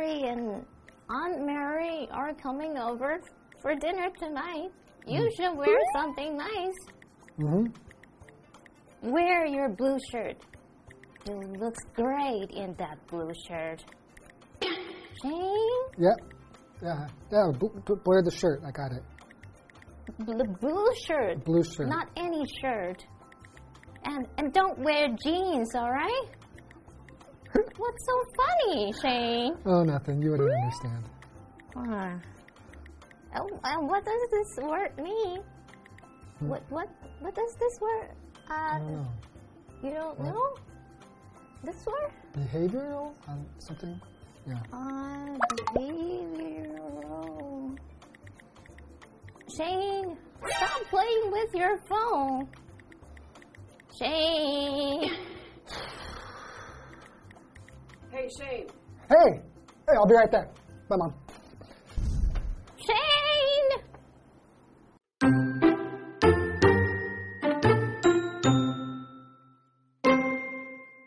Jerry and Aunt Mary are coming over for dinner tonight. You should wear something nice. hmm Wear your blue shirt. You look great in that blue shirt. Shane, Yeah. Yeah. Yeah. Wear the shirt. I got it. the blue shirt, Blue shirt. not any shirt. And and don't wear jeans, all right? What's so funny, Shane? oh, nothing. You wouldn't understand. Ah. Oh, uh, what does this word mean? What what what does this word? I Uh, don't know. you don't What? know this word? Behavioral? Um, something? Yeah. Uh, behavioral. Shane, stop playing with your phone. Shane. Hey, Shane. Hey! Hey, I'll be right there. Bye, Mom. Shane.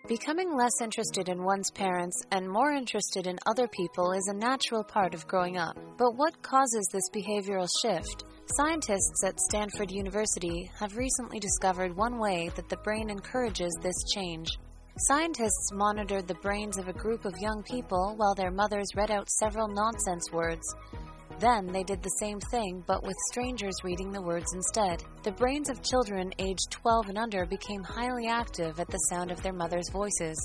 Becoming less interested in one's parents and more interested in other people is a natural part of growing up. But what causes this behavioral shift? Scientists at Stanford University have recently discovered one way that the brain encourages this change. Scientists monitored the brains of a group of young people while their mothers read out several nonsense words. Then they did the same thing, but with strangers reading the words instead. The brains of children aged 12 and under became highly active at the sound of their mother's voices.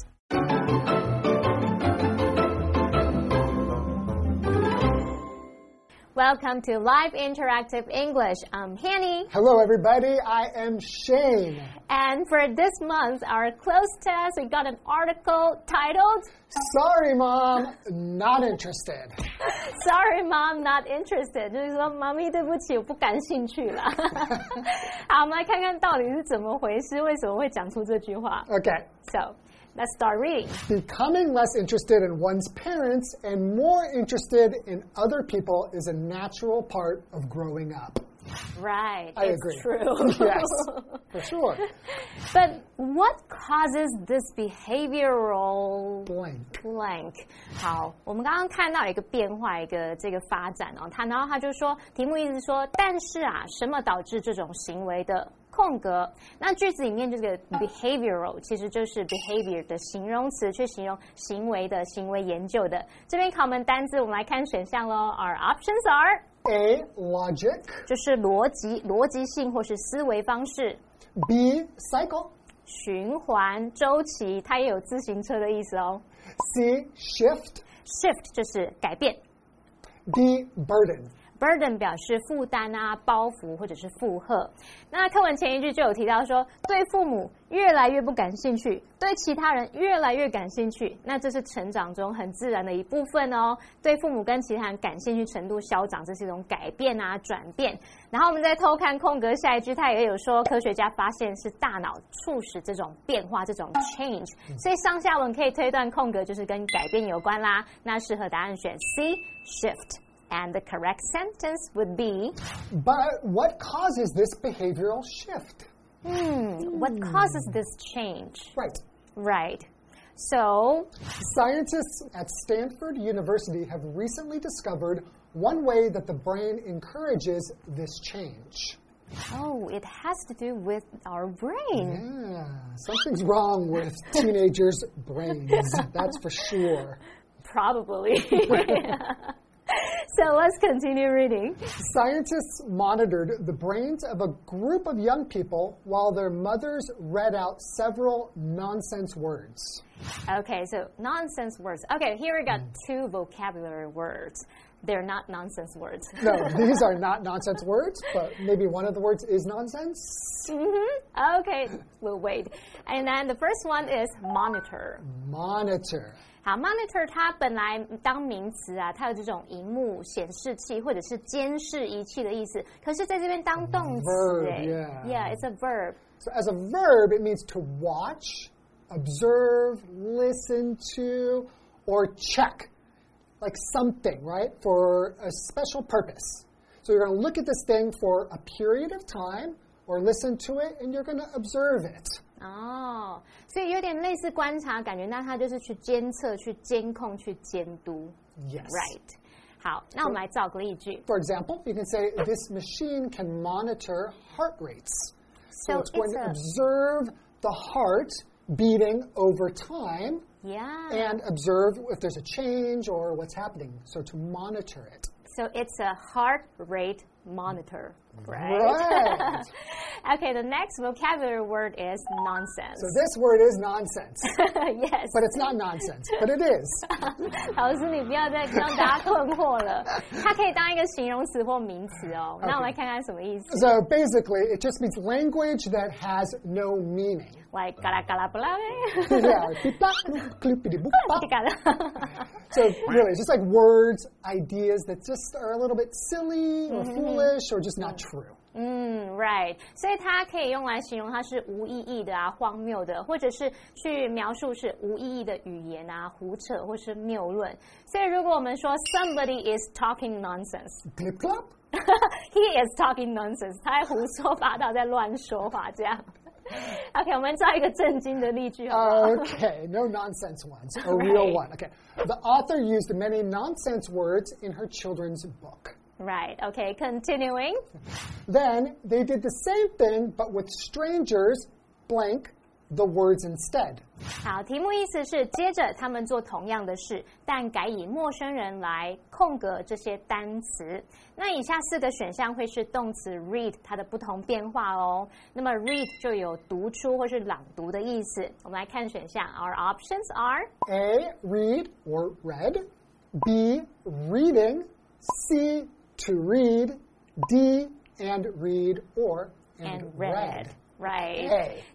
Welcome to Live Interactive English. I'm Hanny. Hello, everybody. I am Shane. And for this month, our cloze test, we got an article titled Sorry, Mom, not interested. Sorry, Mom, not interested. 就是说，妈咪，对不起，我不感兴趣了。好，我们来看看到底是怎么回事，为什么会讲出这句话。Okay. So. let's start reading. Becoming less interested in one's parents and more interested in other people is a natural part of growing up. Right, I it's agree. true. yes, for sure. But what causes this behavioral Blank. blank？好，我们刚刚看到一个变化，一个这个发展哦，他然后他就说，题目意思是说，但是啊，什么导致这种行为的？ 空格，那句子里面这个 behavioral 其实就是 behavior 的形容词，去形容行为的行为研究的。这边考我们单字，我们来看选项喽。Our options are A. Logic. 就是逻辑、逻辑性或是思维方式。B. Cycle. 循环周期，它也有自行车的意思哦。C. Shift. Shift 就是改变 D. Burden.，burden 表示负担啊、包袱或者是负荷。那课文前一句就有提到说，对父母越来越不感兴趣，对其他人越来越感兴趣，那这是成长中很自然的一部分哦。对父母跟其他人感兴趣程度消长，这是一种改变啊、转变。然后我们再偷看空格下一句，它也有说，科学家发现是大脑促使这种变化、这种 change，所以上下文可以推断空格就是跟改变有关啦。那适合答案选 C shift。And the correct sentence would be But what causes this behavioral shift? hmm, What causes this change? Right. Right. So, Scientists at Stanford University have recently discovered one way that the brain encourages this change. oh, it has to do with our brain. Yeah, something's wrong with teenagers' brains, that's for sure. Probably. so let's continue reading. Scientists monitored the brains of a group of young people while their mothers read out several nonsense words. Okay, so nonsense words. Okay, here we got two vocabulary words. They're not nonsense words. No, these are not nonsense words, but maybe one of the words is nonsense. Mm -hmm. Okay, we'll wait. And then the first one is monitor. Monitor. 好，monitor 它本来当名词啊，它有这种荧幕显示器或者是监视仪器的意思，可是在这边当动词 Verb, 哎 yeah. yeah, it's a verb. So, as a verb, it means to watch, observe, listen to, or check. Like something, right? For a special purpose. So you're going to look at this thing for a period of time or listen to it and you're going to observe it. 哦，所以有点类似观察感觉，那它就是去监测、去监控、去监督。 Yes. Right。好，那我们来造个例句。 For example, you can say this machine can monitor heart rates. So, So it's going it's to a- observe the heart beating over time Yeah. and observe if there's a change or what's happening. So to monitor it. So it's a heart rate monitor, right? Right. okay, the next vocabulary word is nonsense. So this word is nonsense. yes. But it's not nonsense, but it is. 老师，你不要再让大家困惑了。它可以当一个形容词或名词哦。那我们来看看什么意思。 So basically, it just means language that has no meaning. Like 嘎啦嘎啦不啦 yeah, beep-bop, clippity-boop-bop. 嘞，嘎啦。 So really, it's just like words, ideas that just are a little bit silly or foolish or just not true. 嗯，right，所以它可以用来形容它是无意义的啊、荒谬的，或者是去描述是无意义的语言啊、胡扯或是谬论。所以如果我们说 somebody is talking nonsense， Clip clop. he is talking nonsense，他在胡说八道，在乱说话，这样。OK，我们造一个正经的例句好不好 Okay, no nonsense ones. A real Right. one. Okay. The author used many nonsense words in her children's book. Right. Okay. Continuing. Then they did the same thing, but with strangers, blank, the words instead. 好，题目意思是接着他们做同样的事，但改以陌生人来空格这些单词。那以下四个选项会是动词 read 它的不同变化哦。那么 read 就有读出或是朗读的意思。我们来看选项，Our options are A, read or read. B, reading. C, to read. D, and read or and, and read。Right，、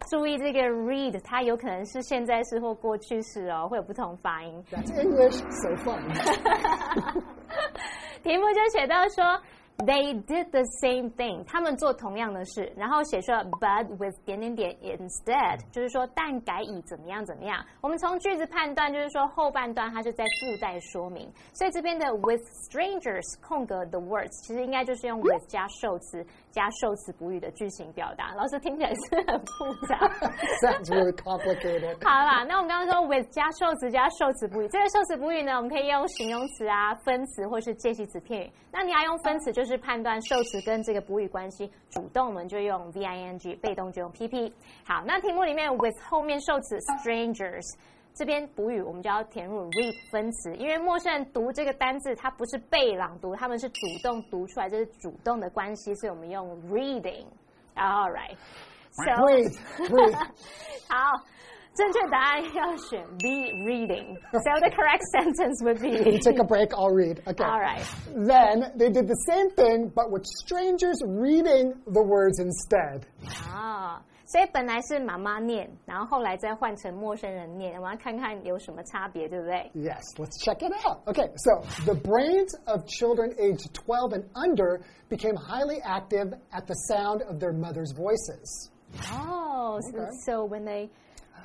注意这个 read，它有可能是现在式或过去式哦，会有不同发音。That's English, so fun. 题目就写到说，They did the same thing，他们做同样的事，然后写说 but with 点点点 instead，就是说但改以怎么样怎么样。我们从句子判断，就是说后半段它是在附带说明，所以这边的 with strangers 空格 the words，其实应该就是用 with 加受词加受词补语的句型表达。老师听起来是很复杂。Sounds really complicated. 好啦，那我们刚刚说 with 加受词加受词补语，这个受词补语呢，我们可以用形容词啊、分词或是介系词片语。那你要用分词，就是判断受词跟这个补语关系。主动我们就用 v i n g，被动就用 p p。好，那题目里面 with 后面受词 strangers。这边补语我们就要填入 read 分词，因为陌生人读这个单字，它不是被朗读，他们是主动读出来，这是主动的关系，所以我们用 reading。All right. So Breathe, breathe. 好，正确答案要选 B reading. So the correct sentence would be Take a break, I'll read. Okay. All right. Then they did the same thing, but with strangers reading the words instead. 啊，所以本来是妈妈念，然后后来再换成陌生人念，我们要看看有什么差别，对不对？ Yes, let's check it out. Okay, so the brains of children aged 12 and under became highly active at the sound of their mother's voices. Oh, so, Okay. so when they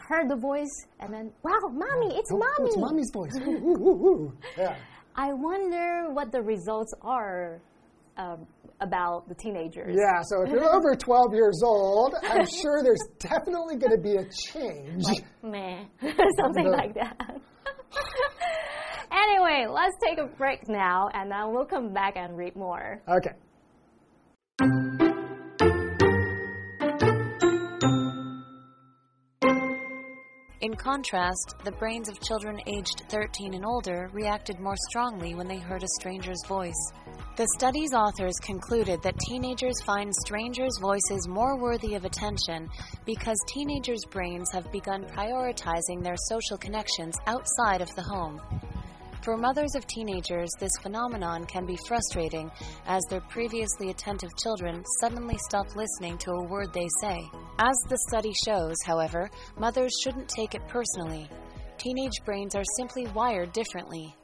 heard the voice and then, wow, mommy, it's Oh, mommy. It's mommy's voice. Ooh, ooh, ooh. Yeah. I wonder what the results are um, about the teenagers. Yeah, so if you're over 12 years old, I'm sure there's definitely going to be a change. Meh, something The- like that. anyway, let's take a break now and then we'll come back and read more. Okay. In contrast, the brains of children aged 13 and older reacted more strongly when they heard a stranger's voice. The study's authors concluded that teenagers find strangers' voices more worthy of attention because teenagers' brains have begun prioritizing their social connections outside of the home. For mothers of teenagers, this phenomenon can be frustrating as their previously attentive children suddenly stop listening to a word they say. As the study shows, however, mothers shouldn't take it personally. Teenage brains are simply wired differently.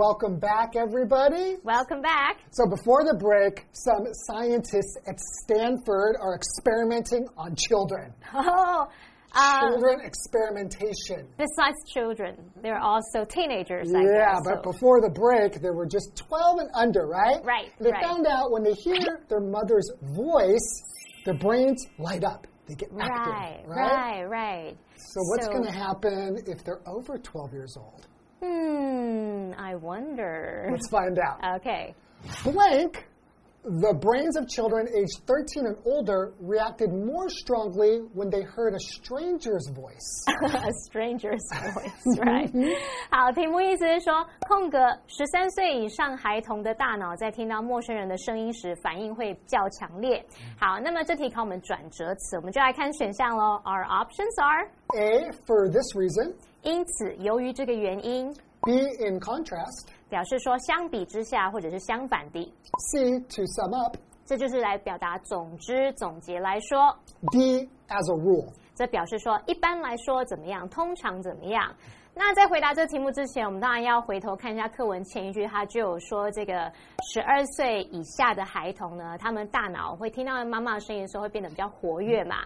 Welcome back, everybody. Welcome back. So, before the break, some scientists at Stanford are experimenting on children. Oh, Uh, children experimentation. Besides children, there are also teenagers. I Yeah, guess, but so- before the break, there were just 12 and under, right? Right, They right. found out when they hear their mother's voice, their brains light up. They get active, Right, right? right, right. So what's So- going to happen if they're over 12 years old? Hmm, I wonder. Let's find out. Okay. Blank, the brains of children aged 13 and older reacted more strongly when they heard a stranger's voice. A stranger's voice, right? 好，题目意思是说，空格十三岁以上孩童的大脑在听到陌生人的声音时，反应会较强烈。好，那么这题考我们转折词，我们就来看选项喽。Our options are， A, for this reason. 因此，由于这个原因， B, in contrast. 表示说相比之下或者是相反的，C, to sum up. 这就是来表达总之总结来说。D, as a rule. 这表示说一般来说怎么样，通常怎么样。那在回答这个题目之前，我们当然要回头看一下课文前一句，他就有说这个十二岁以下的孩童呢，他们大脑会听到妈妈的声音的时候会变得比较活跃嘛。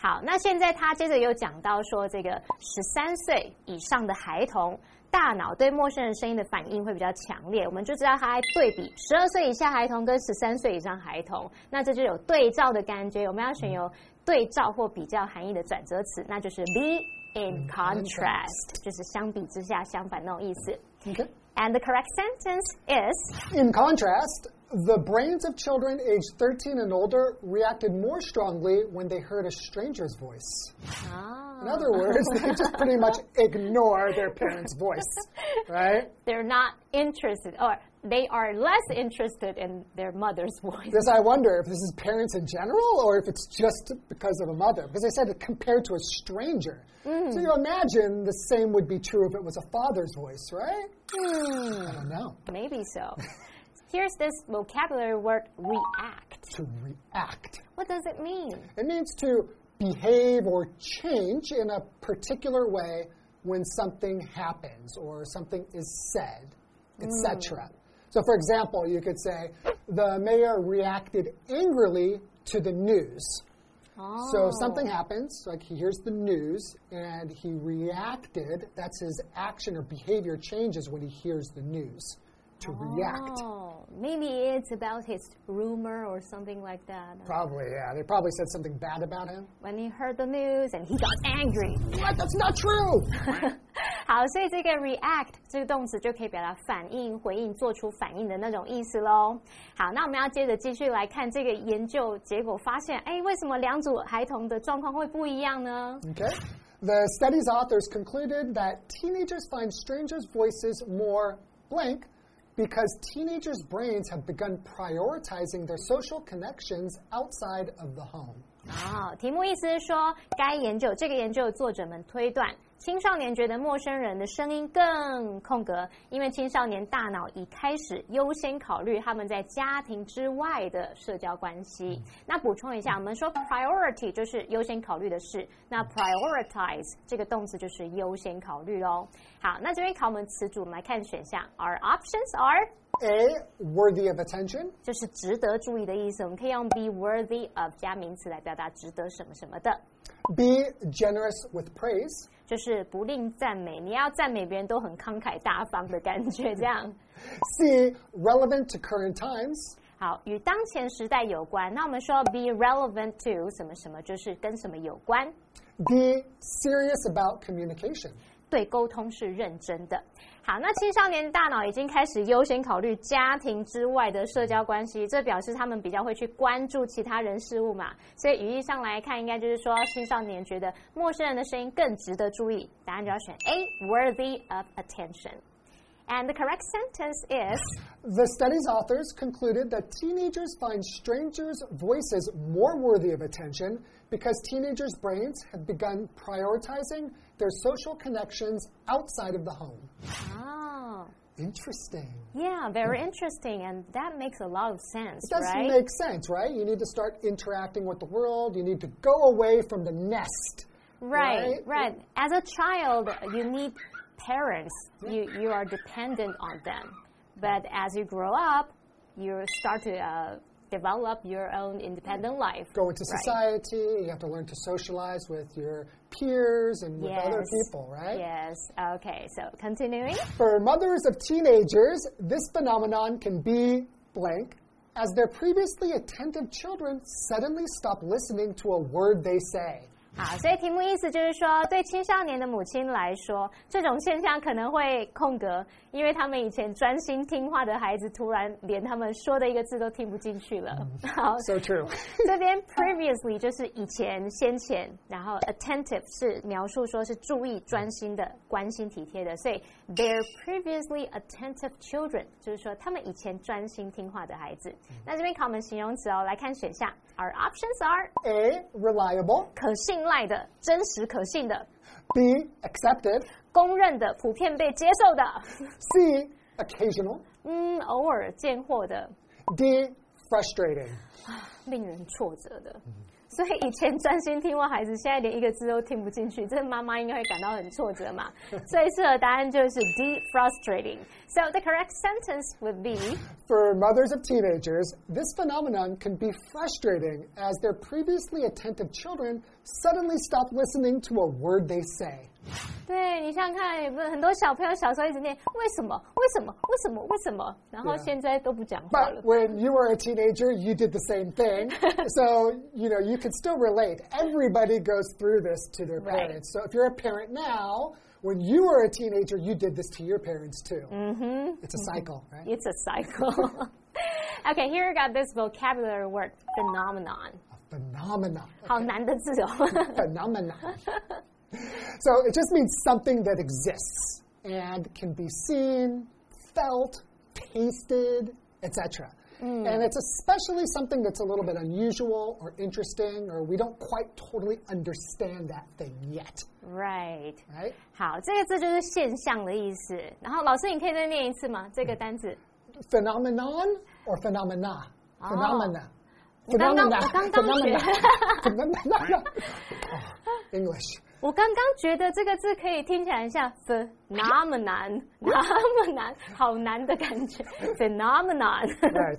好，那现在他接着又讲到说，这个十三岁以上的孩童。大脑对陌生人声音的反应会比较强烈，我们就知道他在对比十二岁以下孩童跟十三岁以上孩童，那这就有对照的感觉。我们要选有对照或比较含义的转折词，那就是 be in contrast，就是相比之下、相反那种意思。 Okay. And the correct sentence is In contrast, the brains of children aged 13 and older reacted more strongly when they heard a stranger's voice. In other words, they just pretty much ignore their parents' voice, right? they're not interested, or they are less interested in their mother's voice. Because I wonder if this is parents in general or if it's just because of a mother. Because they said it compared to a stranger. So hmm. you imagine the same would be true if it was a father's voice, right? Hmm. I don't know. Maybe so. Here's this vocabulary word react. To react. What does it mean? It means to behave or change in a particular way when something happens or something is said, etc. Mm. So, for example, you could say, the mayor reacted angrily to the news. So Oh. something happens, like he hears the news and he reacted. That's his action or behavior changes when he hears the news To react. Oh, maybe it's about his rumor or something like that. Probably, yeah. They probably said something bad about him. When he heard the news and he got angry. What? That's not true! 好，所以这个 react 这个动词就可以表达反应、回应、做出反应的那种意思喽。好，那我们要接着继续来看这个研究结果，发现，哎，为什么两组孩童的状况会不一样呢？ Okay. The study's authors concluded that teenagers find strangers' voices more blank because teenagers' brains have begun prioritizing their social connections outside of the home. 啊，题目意思是说，该研究这个研究的作者们推断， 青少年觉得陌生人的声音更空格，因为青少年大脑已开始优先考虑他们在家庭之外的社交关系。那补充一下，我们说 priority 就是优先考虑的事，那 prioritize 这个动词就是优先考虑哦。好，那这边考我们词组，我们来看选项，Our options are。A, worthy of attention. 就是值得注意的意思，我们可以用 be worthy of 加名词来表达值得什么什么的。B, generous with praise. 就是不吝赞美，你要赞美别人都很慷慨大方的感觉，这样。 C, relevant to current times. 好，与当前时代有关。那我们说 be relevant to 什么什么，就是跟什么有关， D, serious about communication. 对沟通是认真的。好，那青少年大脑已经开始优先考虑家庭之外的社交关系，这表示他们比较会去关注其他人事物嘛。所以语义上来看，应该就是说青少年觉得陌生人的声音更值得注意，答案就要选 A，worthy of attention。And the correct sentence is The study's authors concluded that teenagers find strangers' voices more worthy of attention because teenagers' brains have begun prioritizing their social connections outside of the home. oh. Interesting. Yeah, very interesting, and that makes a lot of sense, It does right? make sense, right? You need to start interacting with the world. You need to go away from the nest. Right, right? right. As a child, you need parents. You you are dependent on them. But as you grow up, you start to uh, develop your own independent life. Go into right? society, you have to learn to socialize with your peers and with other people, right? Yes. Okay. So continuing. For mothers of teenagers, this phenomenon can be blank as their previously attentive children suddenly stop listening to a word they say. 好，所以题目意思就是说，对青少年的母亲来说，这种现象可能会空格，因为他们以前专心听话的孩子，突然连他们说的一个字都听不进去了。好，So true. 这边 previously 就是以前、先前，然后 attentive 是描述说是注意、专心的、关心、体贴的，所以 their previously attentive children 就是说他们以前专心听话的孩子。那这边考我们形容词哦，来看选项 ，our options are A. Reliable. 可信赖的、真实可信的、 B. Accepted. 公认的、普遍被接受的， C. Occasional. 嗯，偶尔见货的， D. Frustrating. 令人挫折的。 所以以前专心听话孩子，现在连一个字都听不进去，这妈妈应该会感到很挫折嘛。最适合答案就是 D frustrating。So the correct sentence would be For mothers of teenagers, this phenomenon can be frustrating as their previously attentive children suddenly stop listening to a word they say. 对你想想看，有没有很多小朋友小时候一直念为什么为什么为什么为什么，然后 Yeah. 现在都不讲话了 But。when you were a teenager, you did the same thing. so, you know, you could still relate. Everybody goes through this to their Right. parents. So, if you're a parent now, when you were a teenager, you did this to your parents too. Mm-hmm. It's a cycle, right? It's a cycle. okay, here we got this vocabulary word phenomenon， A phenomenon. 好难的字哦。 phenomenon. so it just means something that exists and can be seen, felt, tasted, etc. And it's especially something that's a little bit unusual or interesting, or we don't quite totally understand that thing yet, right. right? 好，这个字就是现象的意思。然后老师，你可以再念一次吗？这个单词。 Phenomenon or phenomena? Phenomena. 我刚刚 Phenomena. 我刚刚觉 Phenomena. Phenomena. Oh, English. 我刚刚觉得这个字可以听起来像 phenomenon，那么难，好难的感觉，phenomenon。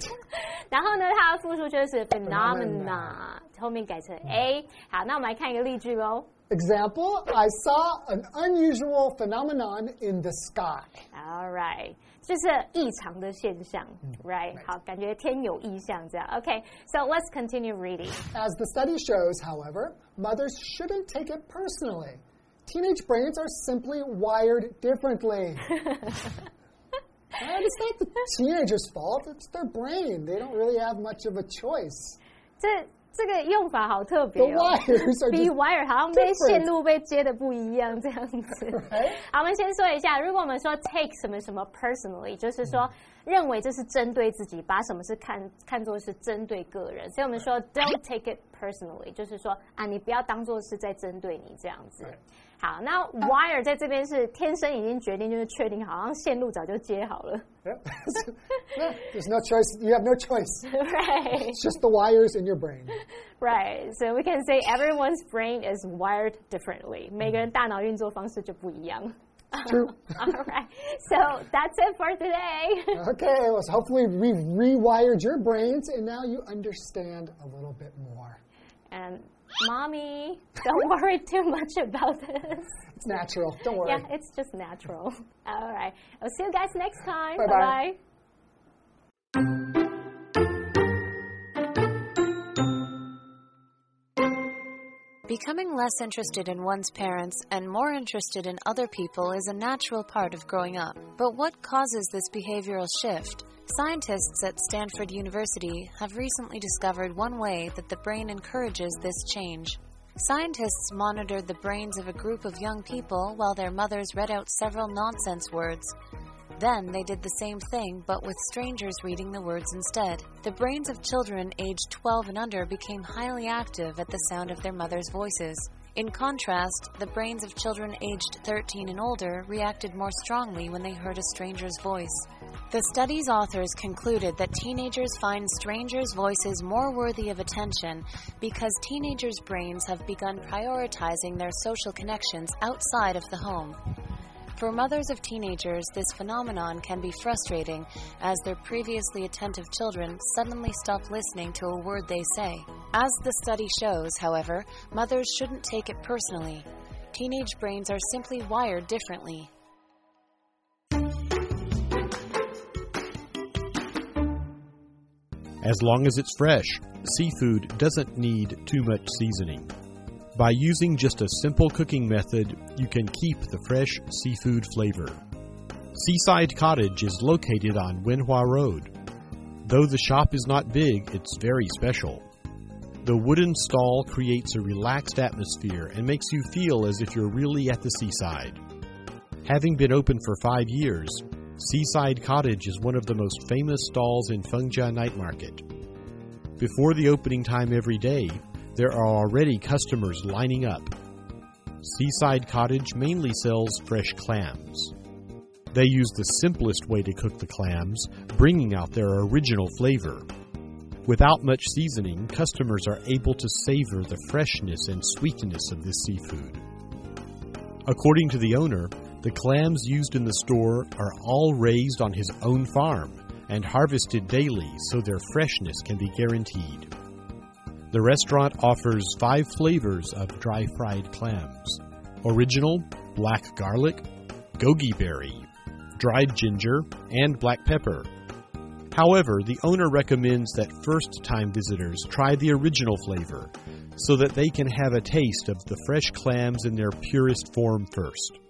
然后呢，它的复数就是 phenomena，Phenomena 后面改成 a。好，那我们来看一个例句喽。Example, I saw an unusual phenomenon in the sky. All right，就是异常的现象，right？好，感觉天有异象这样。OK，so、let's continue reading。 As the study shows, however, mothers shouldn't take it personally. Teenage brains are simply wired differently. and it's not the teenager's fault, it's their brain. They don't really have much of a choice. 这 这个用法好特别哦 bewire 好像被线路被接的不一样这样子。好我们先说一下如果我们说 take 什么什么 personally 就是说认为这是针对自己，把什么是看看作是针对个人，所以我们说 don't take it personally，就是说啊，你不要当做是在针对你这样子。好，那 wire 在这边是天生已经决定，就是确定，好像线路早就接好了 There's no choice. You have no choice.，right？It's just the wires in your brain. Right, so we can say everyone's brain is wired differently. 每个人大脑运作方式就不一样。True. All right, so that's it for today. Okay, well, so hopefully we've rewired your brains and now you understand a little bit more. And mommy, don't worry too much about this. It's natural. Don't worry. Yeah, it's just natural. All right, I'll see you guys next time. Bye-bye. Bye-bye. Becoming less interested in one's parents and more interested in other people is a natural part of growing up. But what causes this behavioral shift? Scientists at Stanford University have recently discovered one way that the brain encourages this change. Scientists monitored the brains of a group of young people while their mothers read out several nonsense words. Then they did the same thing, but with strangers reading the words instead. The brains of children aged 12 and under became highly active at the sound of their mothers' voices. In contrast, the brains of children aged 13 and older reacted more strongly when they heard a stranger's voice. The study's authors concluded that teenagers find strangers' voices more worthy of attention because teenagers' brains have begun prioritizing their social connections outside of the home. For mothers of teenagers, this phenomenon can be frustrating as their previously attentive children suddenly stop listening to a word they say. As the study shows, however, mothers shouldn't take it personally. Teenage brains are simply wired differently. As long as it's fresh, seafood doesn't need too much seasoning. By using just a simple cooking method, you can keep the fresh seafood flavor. Seaside Cottage is located on Wenhua Road. Though the shop is not big, it's very special. The wooden stall creates a relaxed atmosphere and makes you feel as if you're really at the seaside. Having been open for five years, Seaside Cottage is one of the most famous stalls in Fengjia Night Market. Before the opening time every day, there are already customers lining up. Seaside Cottage mainly sells fresh clams. They use the simplest way to cook the clams, bringing out their original flavor. Without much seasoning, customers are able to savor the freshness and sweetness of this seafood. According to the owner, the clams used in the store are all raised on his own farm and harvested daily so their freshness can be guaranteed. The restaurant offers five flavors of dry fried clams original, black garlic, goji berry, dried ginger, and black pepper. However, the owner recommends that first time visitors try the original flavor so that they can have a taste of the fresh clams in their purest form first.